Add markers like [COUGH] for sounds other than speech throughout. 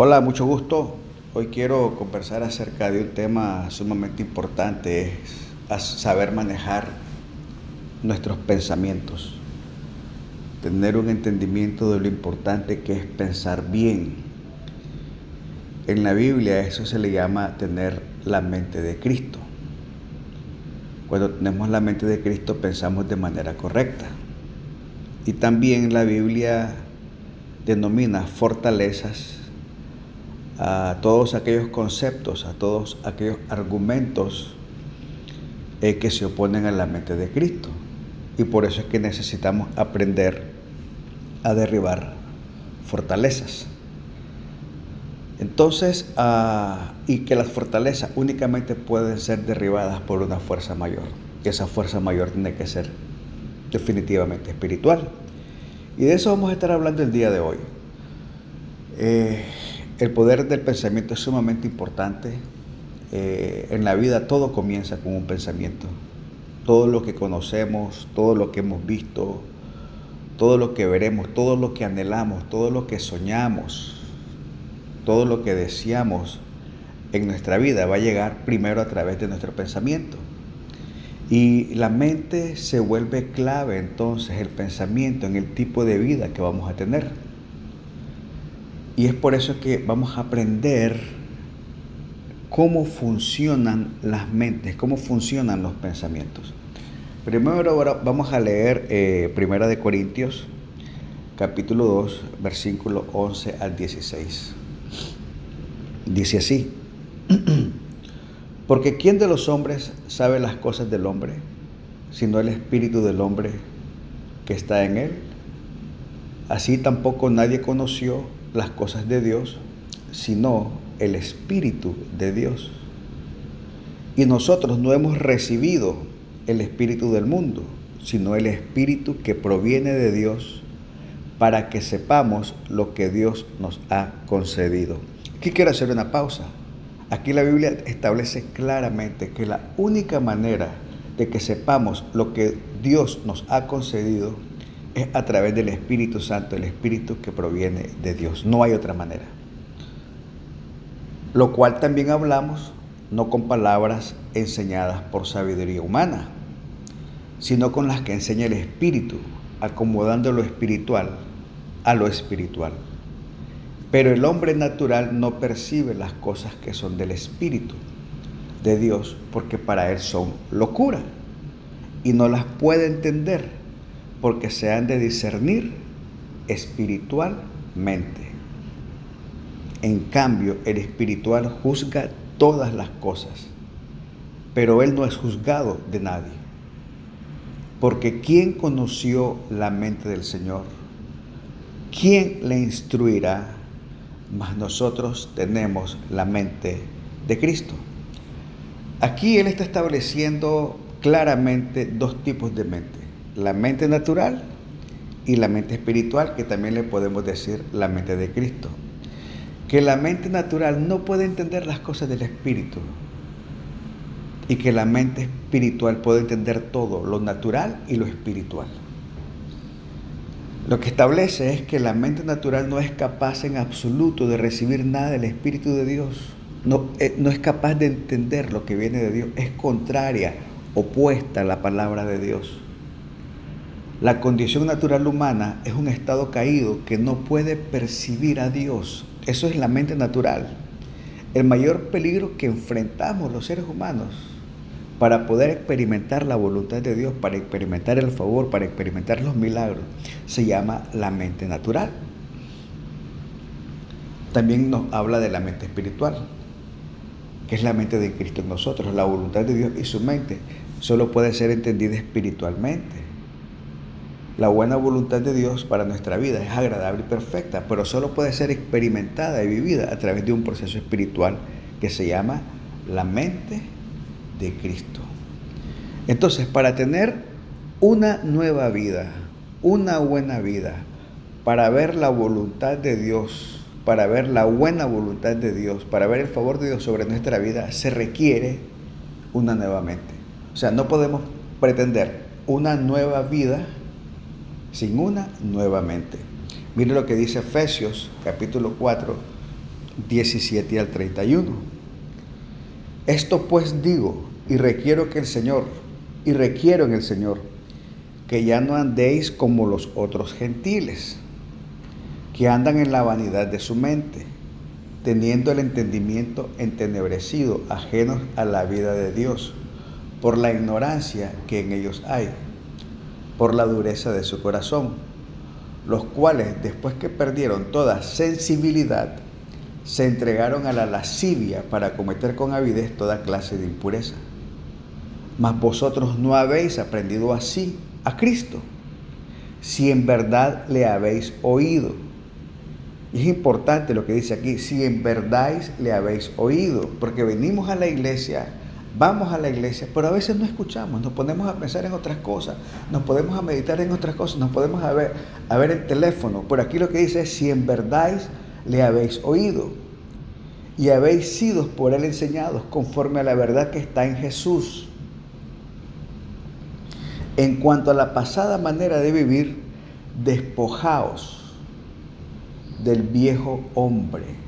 Hola, mucho gusto. Hoy quiero conversar acerca de un tema sumamente importante, es saber manejar nuestros pensamientos, tener un entendimiento de lo importante que es pensar bien. En la Biblia eso se le llama tener la mente de Cristo. Cuando tenemos la mente de Cristo pensamos de manera correcta. Y también la Biblia denomina fortalezas a todos aquellos conceptos, a todos aquellos argumentos eh, que se oponen a la mente de Cristo. Y por eso es que necesitamos aprender a derribar fortalezas. Entonces, ah, y que las fortalezas únicamente pueden ser derribadas por una fuerza mayor. Que esa fuerza mayor tiene que ser definitivamente espiritual. Y de eso vamos a estar hablando el día de hoy. Eh, el poder del pensamiento es sumamente importante. Eh, en la vida todo comienza con un pensamiento. Todo lo que conocemos, todo lo que hemos visto, todo lo que veremos, todo lo que anhelamos, todo lo que soñamos, todo lo que deseamos en nuestra vida va a llegar primero a través de nuestro pensamiento. Y la mente se vuelve clave entonces, el pensamiento, en el tipo de vida que vamos a tener. Y es por eso que vamos a aprender cómo funcionan las mentes, cómo funcionan los pensamientos. Primero ahora vamos a leer eh, Primera de Corintios, capítulo 2, versículo 11 al 16. Dice así, [CLEARS THROAT] porque ¿quién de los hombres sabe las cosas del hombre, sino el espíritu del hombre que está en él? Así tampoco nadie conoció las cosas de Dios, sino el Espíritu de Dios. Y nosotros no hemos recibido el Espíritu del mundo, sino el Espíritu que proviene de Dios para que sepamos lo que Dios nos ha concedido. Aquí quiero hacer una pausa. Aquí la Biblia establece claramente que la única manera de que sepamos lo que Dios nos ha concedido es a través del Espíritu Santo, el Espíritu que proviene de Dios. No hay otra manera. Lo cual también hablamos no con palabras enseñadas por sabiduría humana, sino con las que enseña el Espíritu, acomodando lo espiritual a lo espiritual. Pero el hombre natural no percibe las cosas que son del Espíritu de Dios, porque para él son locura y no las puede entender porque se han de discernir espiritualmente. En cambio, el espiritual juzga todas las cosas, pero él no es juzgado de nadie. Porque ¿quién conoció la mente del Señor? ¿Quién le instruirá? Mas nosotros tenemos la mente de Cristo. Aquí Él está estableciendo claramente dos tipos de mente la mente natural y la mente espiritual, que también le podemos decir la mente de Cristo. Que la mente natural no puede entender las cosas del espíritu y que la mente espiritual puede entender todo, lo natural y lo espiritual. Lo que establece es que la mente natural no es capaz en absoluto de recibir nada del Espíritu de Dios. No, eh, no es capaz de entender lo que viene de Dios. Es contraria, opuesta a la palabra de Dios. La condición natural humana es un estado caído que no puede percibir a Dios. Eso es la mente natural. El mayor peligro que enfrentamos los seres humanos para poder experimentar la voluntad de Dios, para experimentar el favor, para experimentar los milagros, se llama la mente natural. También nos habla de la mente espiritual, que es la mente de Cristo en nosotros. La voluntad de Dios y su mente solo puede ser entendida espiritualmente. La buena voluntad de Dios para nuestra vida es agradable y perfecta, pero solo puede ser experimentada y vivida a través de un proceso espiritual que se llama la mente de Cristo. Entonces, para tener una nueva vida, una buena vida, para ver la voluntad de Dios, para ver la buena voluntad de Dios, para ver el favor de Dios sobre nuestra vida, se requiere una nueva mente. O sea, no podemos pretender una nueva vida sin una nuevamente. Mire lo que dice Efesios capítulo 4, 17 al 31. Esto pues digo y requiero que el Señor, y requiero en el Señor, que ya no andéis como los otros gentiles, que andan en la vanidad de su mente, teniendo el entendimiento entenebrecido, ajenos a la vida de Dios, por la ignorancia que en ellos hay, por la dureza de su corazón, los cuales, después que perdieron toda sensibilidad, se entregaron a la lascivia para cometer con avidez toda clase de impureza. Mas vosotros no habéis aprendido así a Cristo, si en verdad le habéis oído. Y es importante lo que dice aquí, si en verdad le habéis oído, porque venimos a la iglesia, vamos a la iglesia, pero a veces no escuchamos, nos ponemos a pensar en otras cosas, nos podemos a meditar en otras cosas, nos podemos a ver, a ver el teléfono. Por aquí lo que dice es, si en verdad le habéis oído y habéis sido por él enseñados conforme a la verdad que está en Jesús. En cuanto a la pasada manera de vivir, despojaos del viejo hombre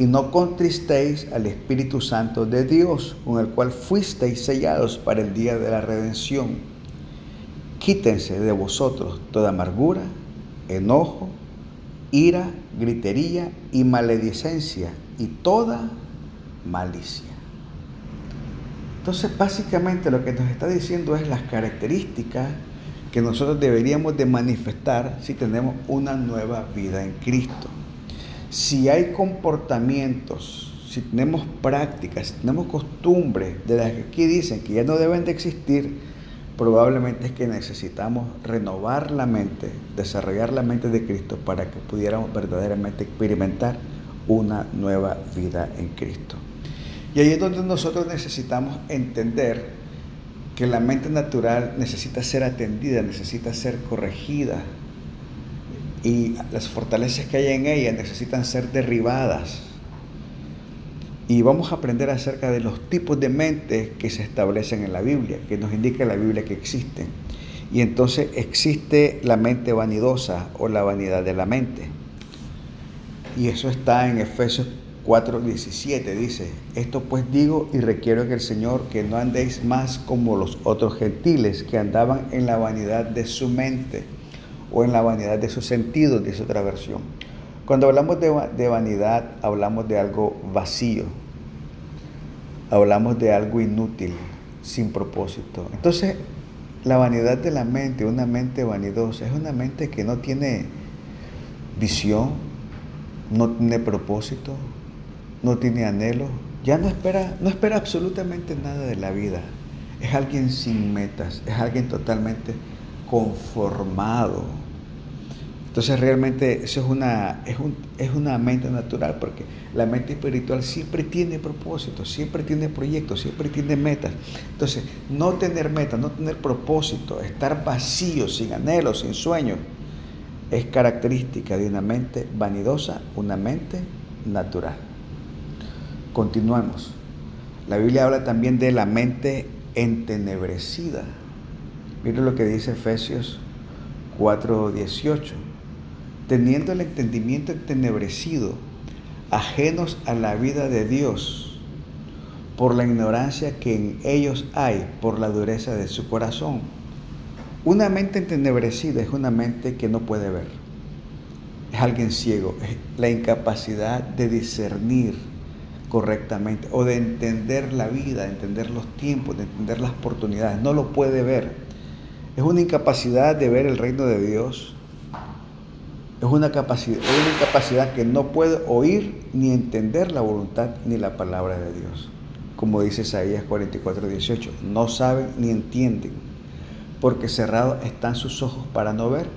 Y no contristéis al Espíritu Santo de Dios, con el cual fuisteis sellados para el día de la redención. Quítense de vosotros toda amargura, enojo, ira, gritería y maledicencia y toda malicia. Entonces, básicamente lo que nos está diciendo es las características que nosotros deberíamos de manifestar si tenemos una nueva vida en Cristo. Si hay comportamientos, si tenemos prácticas, si tenemos costumbres de las que aquí dicen que ya no deben de existir, probablemente es que necesitamos renovar la mente, desarrollar la mente de Cristo para que pudiéramos verdaderamente experimentar una nueva vida en Cristo. Y ahí es donde nosotros necesitamos entender que la mente natural necesita ser atendida, necesita ser corregida y las fortalezas que hay en ella necesitan ser derribadas y vamos a aprender acerca de los tipos de mentes que se establecen en la Biblia, que nos indica la Biblia que existen. Y entonces existe la mente vanidosa o la vanidad de la mente. Y eso está en Efesios 4:17. Dice, esto pues digo y requiero en el Señor que no andéis más como los otros gentiles que andaban en la vanidad de su mente o en la vanidad de sus sentidos, dice otra versión. Cuando hablamos de, vanidad, hablamos de algo vacío, hablamos de algo inútil, sin propósito. Entonces, la vanidad de la mente, una mente vanidosa, es una mente que no tiene visión, no tiene propósito, no tiene anhelo, ya no espera, no espera absolutamente nada de la vida. Es alguien sin metas, es alguien totalmente conformado entonces realmente eso es una, es, es una mente natural porque la mente espiritual siempre tiene propósito, siempre tiene proyectos, siempre tiene metas. Entonces, no tener metas, no tener propósito, estar vacío, sin anhelo, sin sueño, es característica de una mente vanidosa, una mente natural. Continuamos. La Biblia habla también de la mente entenebrecida. Miren lo que dice Efesios 4:18 teniendo el entendimiento entenebrecido, ajenos a la vida de Dios, por la ignorancia que en ellos hay, por la dureza de su corazón. Una mente entenebrecida es una mente que no puede ver. es alguien ciego, es la incapacidad de discernir correctamente o de entender la vida, de entender los tiempos, de entender las oportunidades. No lo puede ver. Es una incapacidad de ver el reino de Dios. Es una capacidad, que no puede oír ni entender la voluntad ni la palabra de Dios. Como dice Isaías 44, 18, no saben ni entienden, porque cerrados están sus ojos para no ver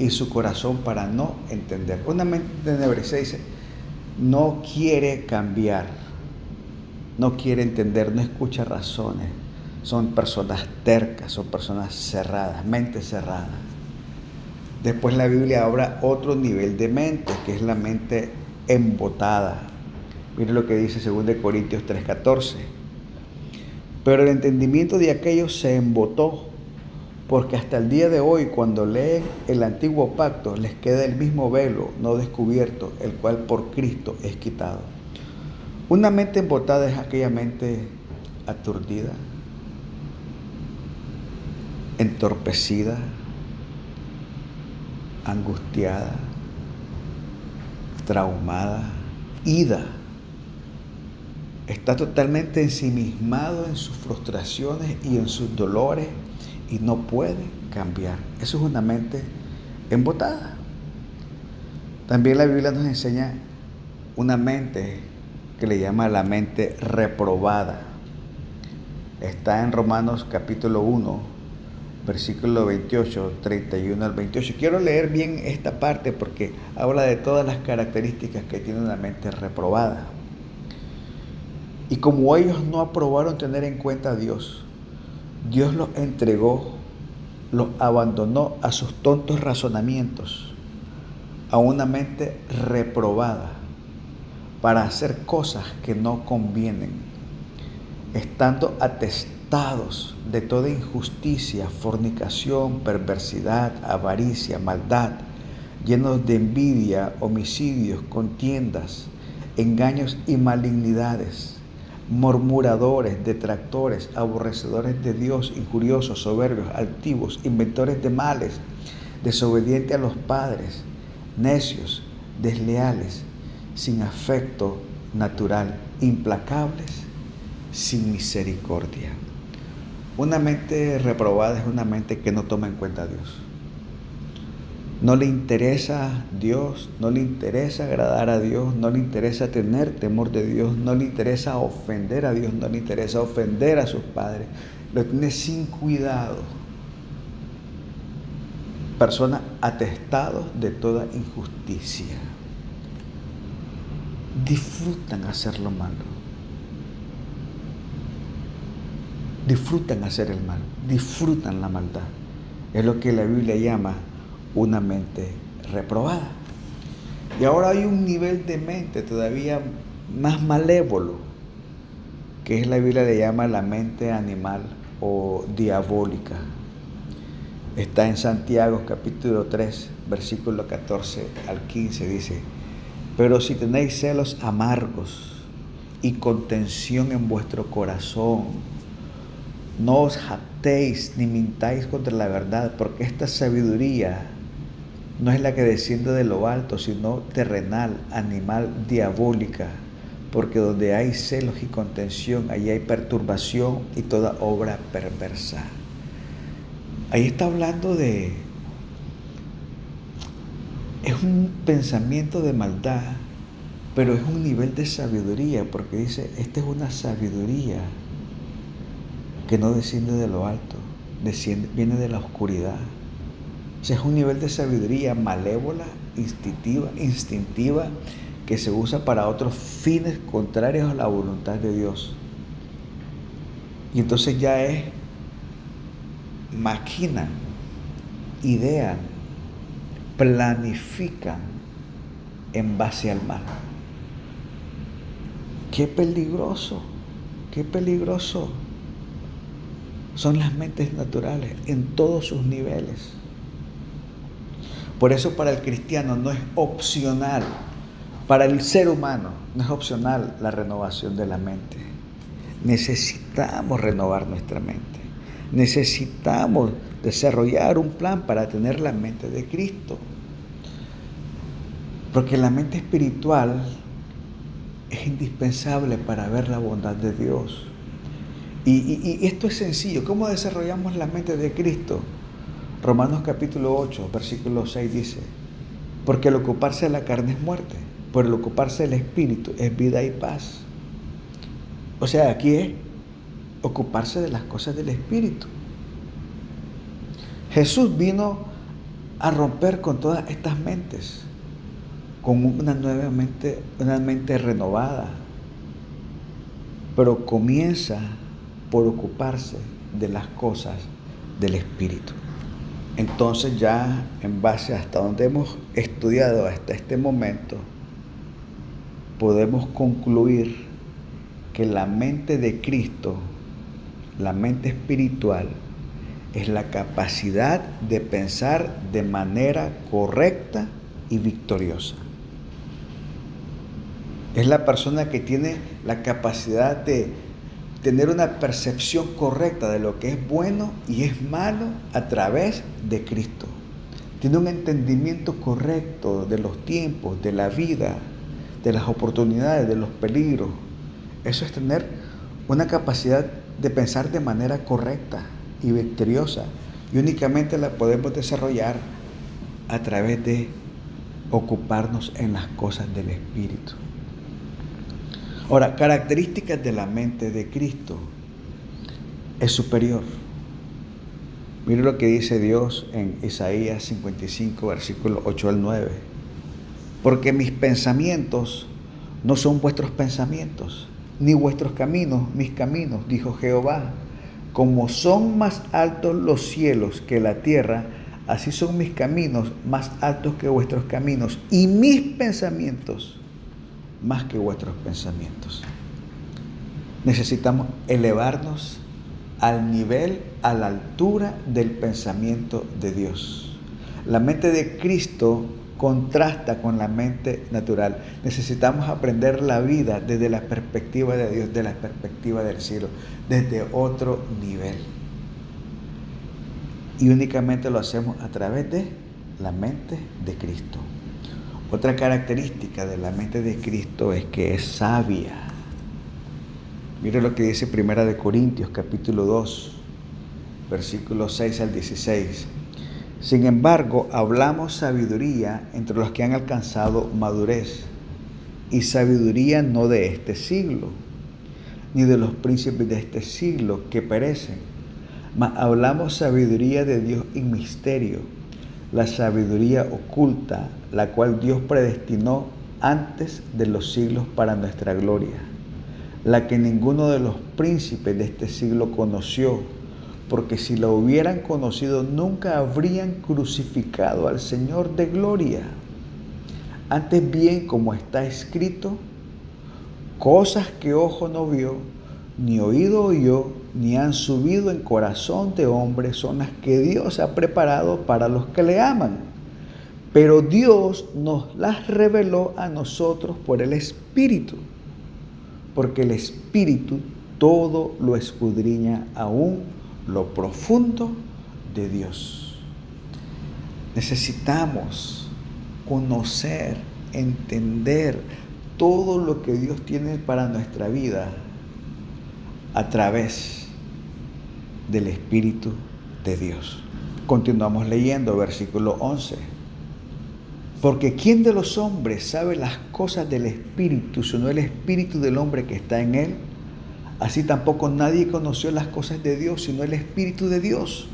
y su corazón para no entender. Una mente tenebrosa dice, no quiere cambiar, no quiere entender, no escucha razones. Son personas tercas, son personas cerradas, mente cerrada. Después la Biblia habla otro nivel de mente, que es la mente embotada. Mire lo que dice 2 Corintios 3:14. Pero el entendimiento de aquellos se embotó porque hasta el día de hoy cuando leen el antiguo pacto les queda el mismo velo no descubierto, el cual por Cristo es quitado. Una mente embotada es aquella mente aturdida, entorpecida, angustiada, traumada, ida. Está totalmente ensimismado en sus frustraciones y en sus dolores y no puede cambiar. Eso es una mente embotada. También la Biblia nos enseña una mente que le llama la mente reprobada. Está en Romanos capítulo 1, versículo 28, 31 al 28. Quiero leer bien esta parte porque habla de todas las características que tiene una mente reprobada. Y como ellos no aprobaron tener en cuenta a Dios, Dios los entregó, los abandonó a sus tontos razonamientos, a una mente reprobada para hacer cosas que no convienen, estando atestados de toda injusticia, fornicación, perversidad, avaricia, maldad, llenos de envidia, homicidios, contiendas, engaños y malignidades murmuradores, detractores, aborrecedores de Dios, injuriosos, soberbios, altivos, inventores de males, desobedientes a los padres, necios, desleales, sin afecto natural, implacables, sin misericordia. Una mente reprobada es una mente que no toma en cuenta a Dios. No le interesa Dios, no le interesa agradar a Dios, no le interesa tener temor de Dios, no le interesa ofender a Dios, no le interesa ofender a sus padres. Lo tiene sin cuidado. Personas atestados de toda injusticia. Disfrutan hacer lo malo. Disfrutan hacer el mal. Disfrutan la maldad. Es lo que la Biblia llama una mente reprobada. Y ahora hay un nivel de mente todavía más malévolo, que es la Biblia le llama la mente animal o diabólica. Está en Santiago capítulo 3, versículo 14 al 15, dice, pero si tenéis celos amargos y contención en vuestro corazón, no os jactéis ni mintáis contra la verdad, porque esta sabiduría no es la que desciende de lo alto, sino terrenal, animal, diabólica, porque donde hay celos y contención, allí hay perturbación y toda obra perversa. Ahí está hablando de... Es un pensamiento de maldad, pero es un nivel de sabiduría, porque dice, esta es una sabiduría que no desciende de lo alto, viene de la oscuridad es un nivel de sabiduría malévola, instintiva, instintiva, que se usa para otros fines contrarios a la voluntad de Dios. Y entonces ya es maquinan, idean, planifican en base al mal. Qué peligroso, qué peligroso son las mentes naturales en todos sus niveles. Por eso para el cristiano no es opcional, para el ser humano no es opcional la renovación de la mente. Necesitamos renovar nuestra mente. Necesitamos desarrollar un plan para tener la mente de Cristo. Porque la mente espiritual es indispensable para ver la bondad de Dios. Y, esto es sencillo. ¿Cómo desarrollamos la mente de Cristo? Romanos capítulo 8, versículo 6 dice, porque el ocuparse de la carne es muerte, pero el ocuparse del espíritu es vida y paz. O sea, aquí es ocuparse de las cosas del espíritu. Jesús vino a romper con todas estas mentes, con una nueva mente, una mente renovada, pero comienza por ocuparse de las cosas del Espíritu. Entonces ya en base hasta donde hemos estudiado hasta este momento, podemos concluir que la mente de Cristo, la mente espiritual, es la capacidad de pensar de manera correcta y victoriosa. Es la persona que tiene la capacidad de tener una percepción correcta de lo que es bueno y es malo a través de Cristo. Tiene un entendimiento correcto de los tiempos, de la vida, de las oportunidades, de los peligros. Eso es tener una capacidad de pensar de manera correcta y victoriosa. Y únicamente la podemos desarrollar a través de ocuparnos en las cosas del Espíritu. Ahora, características de la mente de Cristo es superior. Mire lo que dice Dios en Isaías 55, versículo 8 al 9. Porque mis pensamientos no son vuestros pensamientos, ni vuestros caminos mis caminos, dijo Jehová. Como son más altos los cielos que la tierra, así son mis caminos más altos que vuestros caminos, y mis pensamientos más que vuestros pensamientos. Necesitamos elevarnos al nivel, a la altura del pensamiento de Dios. La mente de Cristo contrasta con la mente natural. Necesitamos aprender la vida desde la perspectiva de Dios, de la perspectiva del cielo, desde otro nivel. Y únicamente lo hacemos a través de la mente de Cristo. Otra característica de la mente de Cristo es que es sabia. Mire lo que dice Primera de Corintios capítulo 2, versículos 6 al 16. Sin embargo, hablamos sabiduría entre los que han alcanzado madurez, y sabiduría no de este siglo, ni de los príncipes de este siglo que perecen, mas hablamos sabiduría de Dios en misterio la sabiduría oculta, la cual Dios predestinó antes de los siglos para nuestra gloria, la que ninguno de los príncipes de este siglo conoció, porque si la hubieran conocido nunca habrían crucificado al Señor de gloria. Antes bien, como está escrito, cosas que ojo no vio, ni oído oyó, ni han subido en corazón de hombre, son las que Dios ha preparado para los que le aman. Pero Dios nos las reveló a nosotros por el Espíritu, porque el Espíritu todo lo escudriña aún lo profundo de Dios. Necesitamos conocer, entender todo lo que Dios tiene para nuestra vida a través del Espíritu de Dios. Continuamos leyendo versículo 11. Porque ¿quién de los hombres sabe las cosas del Espíritu, sino el Espíritu del hombre que está en él? Así tampoco nadie conoció las cosas de Dios, sino el Espíritu de Dios.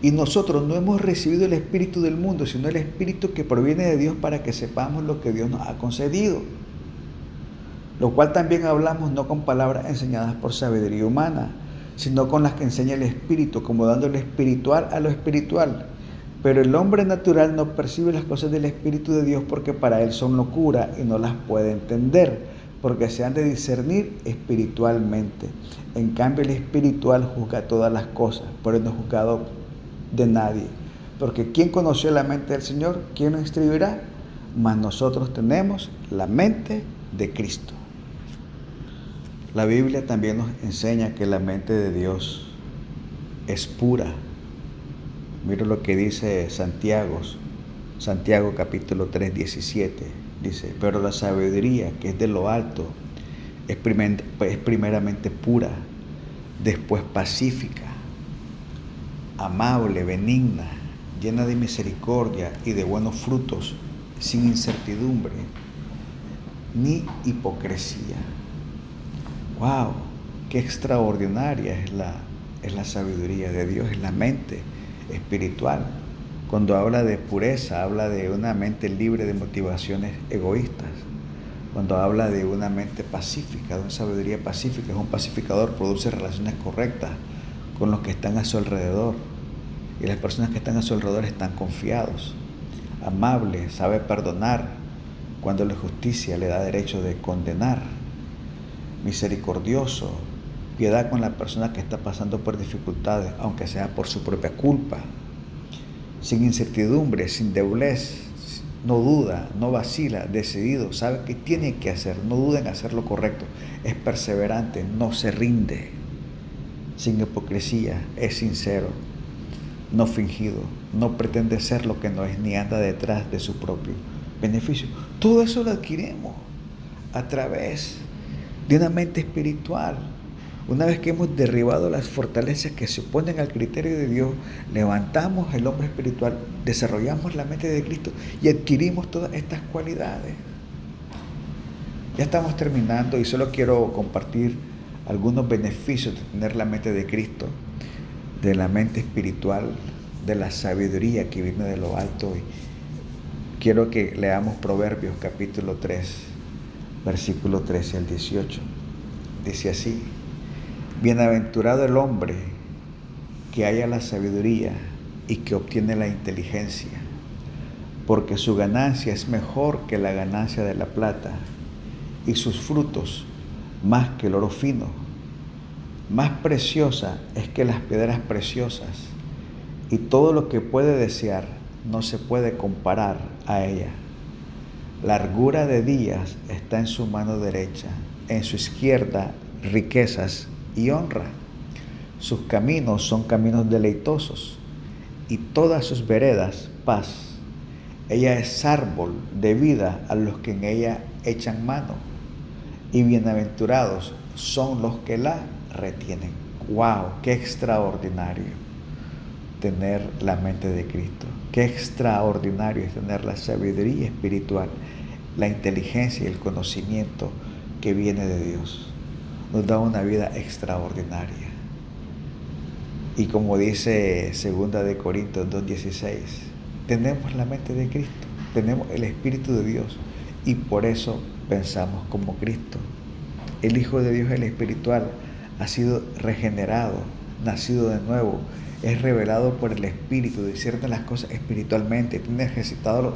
Y nosotros no hemos recibido el Espíritu del mundo, sino el Espíritu que proviene de Dios para que sepamos lo que Dios nos ha concedido lo cual también hablamos no con palabras enseñadas por sabiduría humana, sino con las que enseña el Espíritu, como dándole espiritual a lo espiritual. Pero el hombre natural no percibe las cosas del Espíritu de Dios porque para él son locura y no las puede entender, porque se han de discernir espiritualmente. En cambio, el espiritual juzga todas las cosas, pero no es juzgado de nadie. Porque ¿quién conoció la mente del Señor? ¿Quién lo instruirá? Mas nosotros tenemos la mente de Cristo. La Biblia también nos enseña que la mente de Dios es pura. Mira lo que dice Santiago Santiago capítulo 3, 17 dice, pero la sabiduría que es de lo alto es, primeramente pura, después pacífica, amable, benigna, llena de misericordia y de buenos frutos, sin incertidumbre ni hipocresía. ¡Wow! ¡Qué extraordinaria es la, es la sabiduría de Dios, es la mente espiritual! Cuando habla de pureza, habla de una mente libre de motivaciones egoístas. Cuando habla de una mente pacífica, de una sabiduría pacífica, es un pacificador, produce relaciones correctas con los que están a su alrededor. Y las personas que están a su alrededor están confiados, amables, sabe perdonar cuando la justicia le da derecho de condenar, misericordioso, piedad con la persona que está pasando por dificultades, aunque sea por su propia culpa, sin incertidumbre, sin deblez, no duda, no vacila, decidido, sabe que tiene que hacer, no duda en hacer lo correcto, es perseverante, no se rinde, sin hipocresía, es sincero, no fingido, no pretende ser lo que no es ni anda detrás de su propio beneficio. Todo eso lo adquirimos a través de una mente espiritual, una vez que hemos derribado las fortalezas que se oponen al criterio de Dios, levantamos el hombre espiritual, desarrollamos la mente de Cristo y adquirimos todas estas cualidades. Ya estamos terminando y solo quiero compartir algunos beneficios de tener la mente de Cristo, de la mente espiritual, de la sabiduría que viene de lo alto. Y quiero que leamos Proverbios capítulo 3, versículo 13 al 18. Dice así. Bienaventurado el hombre que haya la sabiduría y que obtiene la inteligencia, porque su ganancia es mejor que la ganancia de la plata y sus frutos más que el oro fino. Más preciosa es que las piedras preciosas y todo lo que puede desear no se puede comparar a ella. Largura de días está en su mano derecha, en su izquierda riquezas y honra. Sus caminos son caminos deleitosos y todas sus veredas paz. Ella es árbol de vida a los que en ella echan mano y bienaventurados son los que la retienen. ¡Wow! ¡Qué extraordinario! Tener la mente de Cristo. Qué extraordinario es tener la sabiduría espiritual, la inteligencia y el conocimiento que viene de Dios nos da una vida extraordinaria. Y como dice segunda de Corintios 2.16, tenemos la mente de Cristo, tenemos el Espíritu de Dios y por eso pensamos como Cristo. El Hijo de Dios, el espiritual, ha sido regenerado, nacido de nuevo, es revelado por el Espíritu, discierne las cosas espiritualmente, tiene ejercitado los,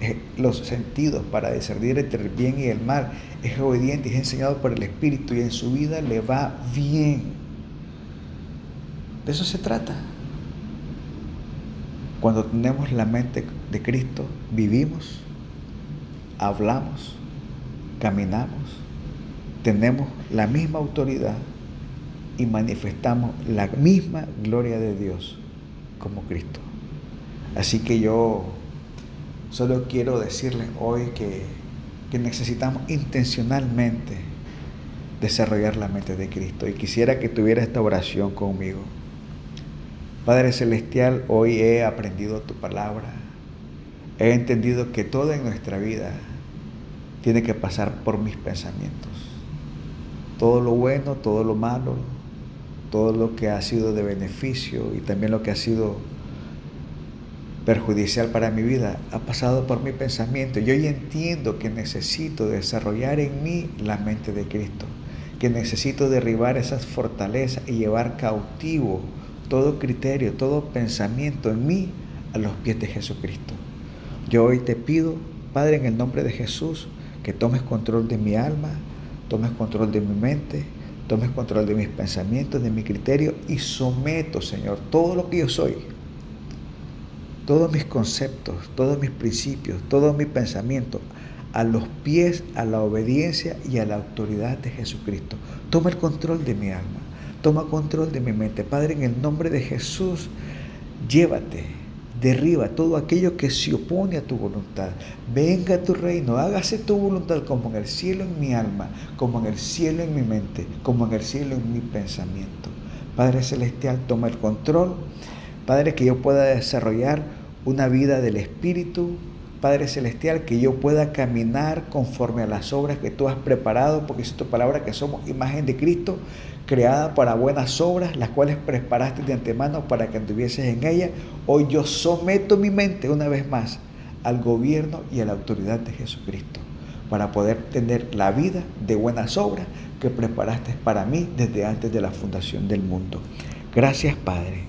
eh, los, sentidos para discernir entre el bien y el mal, es obediente, es enseñado por el Espíritu y en su vida le va bien. De eso se trata. Cuando tenemos la mente de Cristo, vivimos, hablamos, caminamos, tenemos la misma autoridad y manifestamos la misma gloria de Dios como Cristo. Así que yo solo quiero decirles hoy que, necesitamos intencionalmente desarrollar la mente de Cristo y quisiera que tuviera esta oración conmigo. Padre Celestial, hoy he aprendido tu palabra. He entendido que todo en nuestra vida tiene que pasar por mis pensamientos. Todo lo bueno, todo lo malo, todo lo que ha sido de beneficio y también lo que ha sido perjudicial para mi vida ha pasado por mi pensamiento. Yo ya entiendo que necesito desarrollar en mí la mente de Cristo, que necesito derribar esas fortalezas y llevar cautivo todo criterio, todo pensamiento en mí a los pies de Jesucristo. Yo hoy te pido, Padre, en el nombre de Jesús, que tomes control de mi alma, tomes control de mi mente, tomes control de mis pensamientos, de mi criterio y someto, Señor, todo lo que yo soy, todos mis conceptos, todos mis principios, todos mis pensamientos a los pies, a la obediencia y a la autoridad de Jesucristo. Toma el control de mi alma, toma control de mi mente. Padre, en el nombre de Jesús, llévate, Derriba todo aquello que se opone a tu voluntad. Venga tu reino, hágase tu voluntad como en el cielo en mi alma, como en el cielo en mi mente, como en el cielo en mi pensamiento. Padre Celestial, toma el control. Padre, que yo pueda desarrollar una vida del Espíritu. Padre Celestial, que yo pueda caminar conforme a las obras que tú has preparado, porque es tu palabra que somos imagen de Cristo, creada para buenas obras, las cuales preparaste de antemano para que anduvieses en ella. Hoy yo someto mi mente una vez más al gobierno y a la autoridad de Jesucristo, para poder tener la vida de buenas obras que preparaste para mí desde antes de la fundación del mundo. Gracias Padre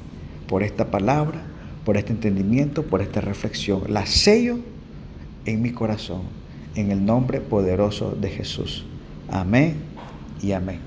por esta palabra, por este entendimiento, por esta reflexión. La sello en mi corazón, en el nombre poderoso de Jesús. Amén y amén.